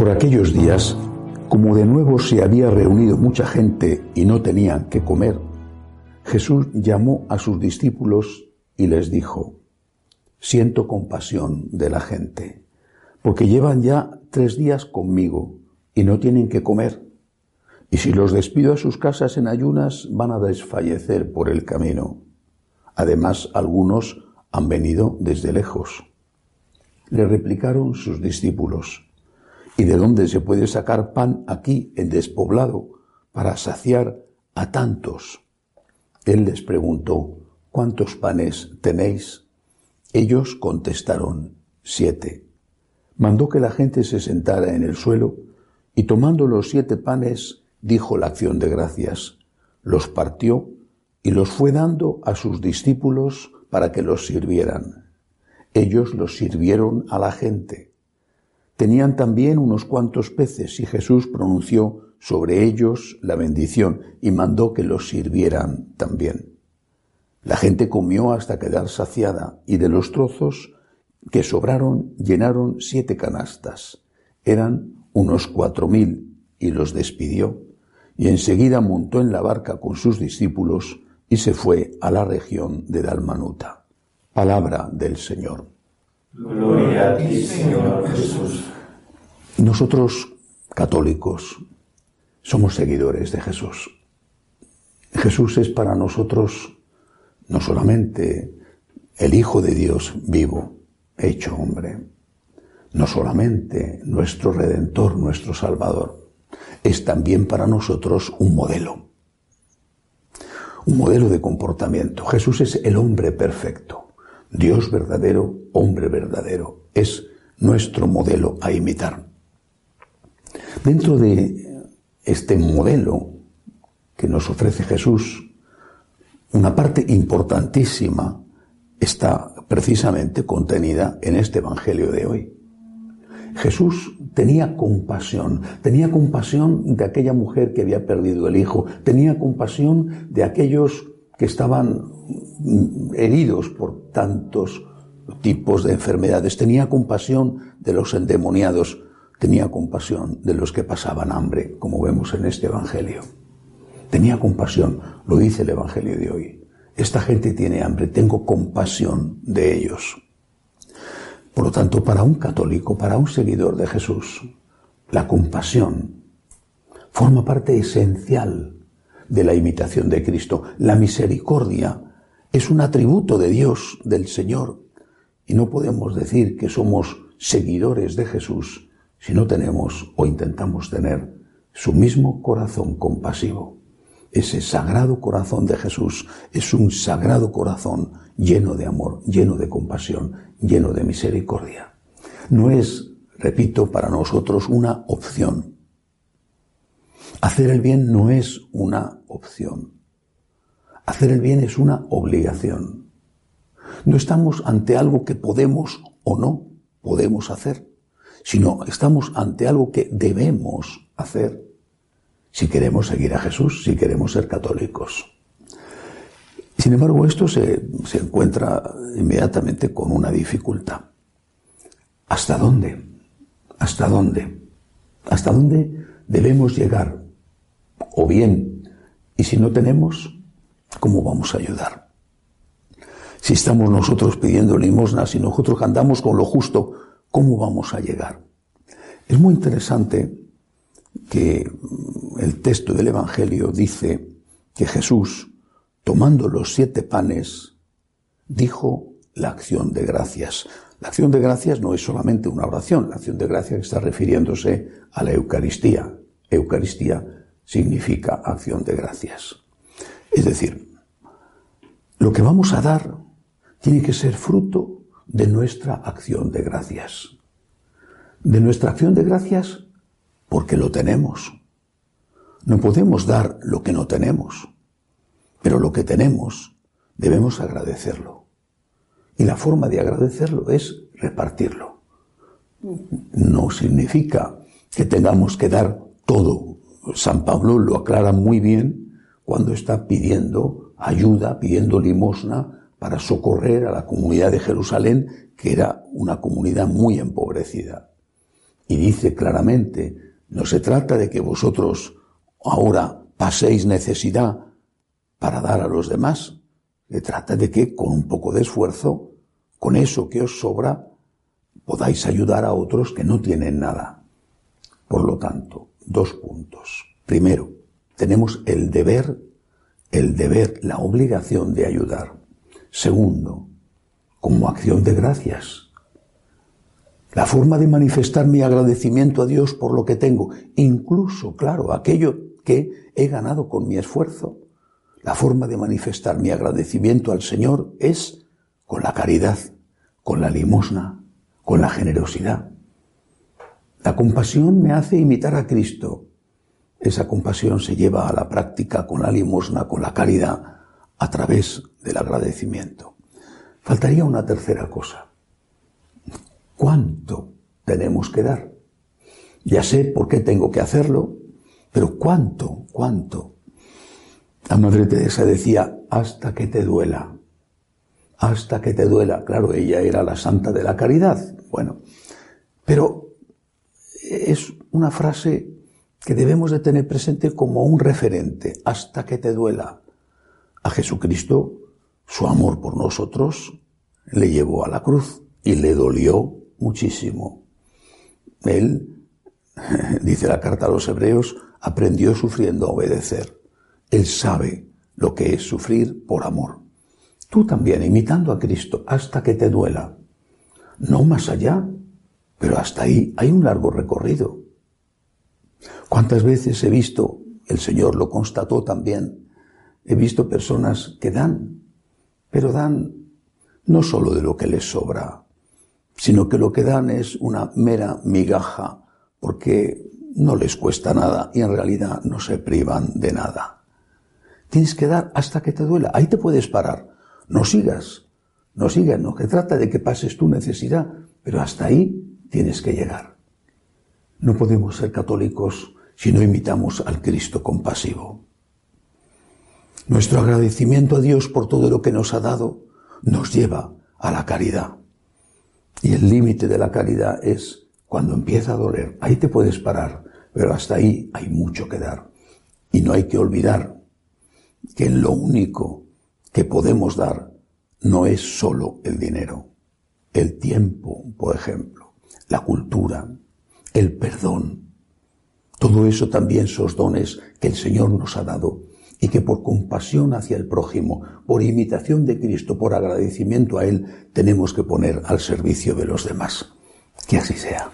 Por aquellos días, como de nuevo se había reunido mucha gente y no tenían que comer, Jesús llamó a sus discípulos y les dijo, siento compasión de la gente, porque llevan ya tres días conmigo y no tienen que comer. Y si los despido a sus casas en ayunas, van a desfallecer por el camino. Además, algunos han venido desde lejos. Le replicaron sus discípulos, ¿y de dónde se puede sacar pan aquí en despoblado para saciar a tantos? Él les preguntó, ¿cuántos panes tenéis? Ellos contestaron, siete. Mandó que la gente se sentara en el suelo y tomando los siete panes dijo la acción de gracias, los partió y los fue dando a sus discípulos para que los sirvieran. Ellos los sirvieron a la gente. Tenían también unos cuantos peces y Jesús pronunció sobre ellos la bendición y mandó que los sirvieran también. La gente comió hasta quedar saciada y de los trozos que sobraron llenaron siete canastas. Eran unos cuatro mil y los despidió y enseguida montó en la barca con sus discípulos y se fue a la región de Dalmanuta. Palabra del Señor. Gloria a ti, Señor Jesús. Nosotros, católicos, somos seguidores de Jesús. Jesús es para nosotros no solamente el Hijo de Dios vivo, hecho hombre, no solamente nuestro Redentor, nuestro Salvador, es también para nosotros un modelo un modelo de comportamiento. Jesús es el hombre perfecto, Dios verdadero, hombre verdadero. Es nuestro modelo a imitar. Dentro de este modelo que nos ofrece Jesús, una parte importantísima está precisamente contenida en este Evangelio de hoy. Jesús tenía compasión, tenía compasión de aquella mujer que había perdido el hijo, tenía compasión de aquellos que estaban heridos por tantos tipos de enfermedades, tenía compasión de los endemoniados, tenía compasión de los que pasaban hambre, como vemos en este Evangelio. Tenía compasión, lo dice el Evangelio de hoy. Esta gente tiene hambre, tengo compasión de ellos. Por lo tanto, para un católico, para un seguidor de Jesús, la compasión forma parte esencial de la imitación de Cristo. La misericordia es un atributo de Dios, del Señor, y no podemos decir que somos seguidores de Jesús si no tenemos o intentamos tener su mismo corazón compasivo. Ese sagrado corazón de Jesús es un sagrado corazón lleno de amor, lleno de compasión, lleno de misericordia. No es, repito, para nosotros una opción. Hacer el bien no es una opción. Hacer el bien es una obligación. No estamos ante algo que podemos o no podemos hacer, sino estamos ante algo que debemos hacer si queremos seguir a Jesús, si queremos ser católicos. Sin embargo, esto se, se encuentra inmediatamente con una dificultad. ¿Hasta dónde? ¿Hasta dónde? ¿Hasta dónde debemos llegar? O bien, y si no tenemos, ¿cómo vamos a ayudar? Si estamos nosotros pidiendo limosna, si nosotros andamos con lo justo, ¿cómo vamos a llegar? Es muy interesante que el texto del Evangelio dice que Jesús, tomando los siete panes, dijo la acción de gracias. La acción de gracias no es solamente una oración, la acción de gracias está refiriéndose a la Eucaristía. Eucaristía significa acción de gracias. Es decir, lo que vamos a dar tiene que ser fruto de nuestra acción de gracias. De nuestra acción de gracias porque lo tenemos. No podemos dar lo que no tenemos, pero lo que tenemos debemos agradecerlo. Y la forma de agradecerlo es repartirlo. No significa que tengamos que dar todo. San Pablo lo aclara muy bien cuando está pidiendo ayuda, pidiendo limosna para socorrer a la comunidad de Jerusalén, que era una comunidad muy empobrecida. Y dice claramente, no se trata de que vosotros ahora paséis necesidad para dar a los demás. Se trata de que con un poco de esfuerzo, con eso que os sobra, podáis ayudar a otros que no tienen nada. Por lo tanto, dos puntos. Primero, tenemos el deber, el deber, la obligación de ayudar. Segundo, como acción de gracias. La forma de manifestar mi agradecimiento a Dios por lo que tengo, incluso, claro, aquello que he ganado con mi esfuerzo. La forma de manifestar mi agradecimiento al Señor es con la caridad, con la limosna, con la generosidad. La compasión me hace imitar a Cristo. Esa compasión se lleva a la práctica con la limosna, con la caridad, a través del agradecimiento. Faltaría una tercera cosa. ¿Cuánto tenemos que dar? Ya sé por qué tengo que hacerlo, pero ¿cuánto? ¿Cuánto? La Madre Teresa decía, hasta que te duela. Hasta que te duela. Claro, ella era la santa de la caridad. Bueno, pero es una frase que debemos de tener presente como un referente, hasta que te duela. A Jesucristo, su amor por nosotros le llevó a la cruz y le dolió muchísimo. Él, dice la carta a los hebreos, aprendió sufriendo a obedecer. Él sabe lo que es sufrir por amor. Tú también, imitando a Cristo, hasta que te duela. No más allá, pero hasta ahí hay un largo recorrido. ¿Cuántas veces he visto, el Señor lo constató también, he visto personas que dan, pero dan no solo de lo que les sobra, sino que lo que dan es una mera migaja, porque no les cuesta nada y en realidad no se privan de nada. Tienes que dar hasta que te duela. Ahí te puedes parar. No sigas. No sigas. No que trata de que pases tu necesidad, pero hasta ahí tienes que llegar. No podemos ser católicos si no imitamos al Cristo compasivo. Nuestro agradecimiento a Dios por todo lo que nos ha dado nos lleva a la caridad. Y el límite de la caridad es cuando empieza a doler. Ahí te puedes parar, pero hasta ahí hay mucho que dar. Y no hay que olvidar que lo único que podemos dar no es solo el dinero, el tiempo, por ejemplo, la cultura, el perdón. Todo eso también son dones que el Señor nos ha dado y que por compasión hacia el prójimo, por imitación de Cristo, por agradecimiento a Él, tenemos que poner al servicio de los demás. Que así sea.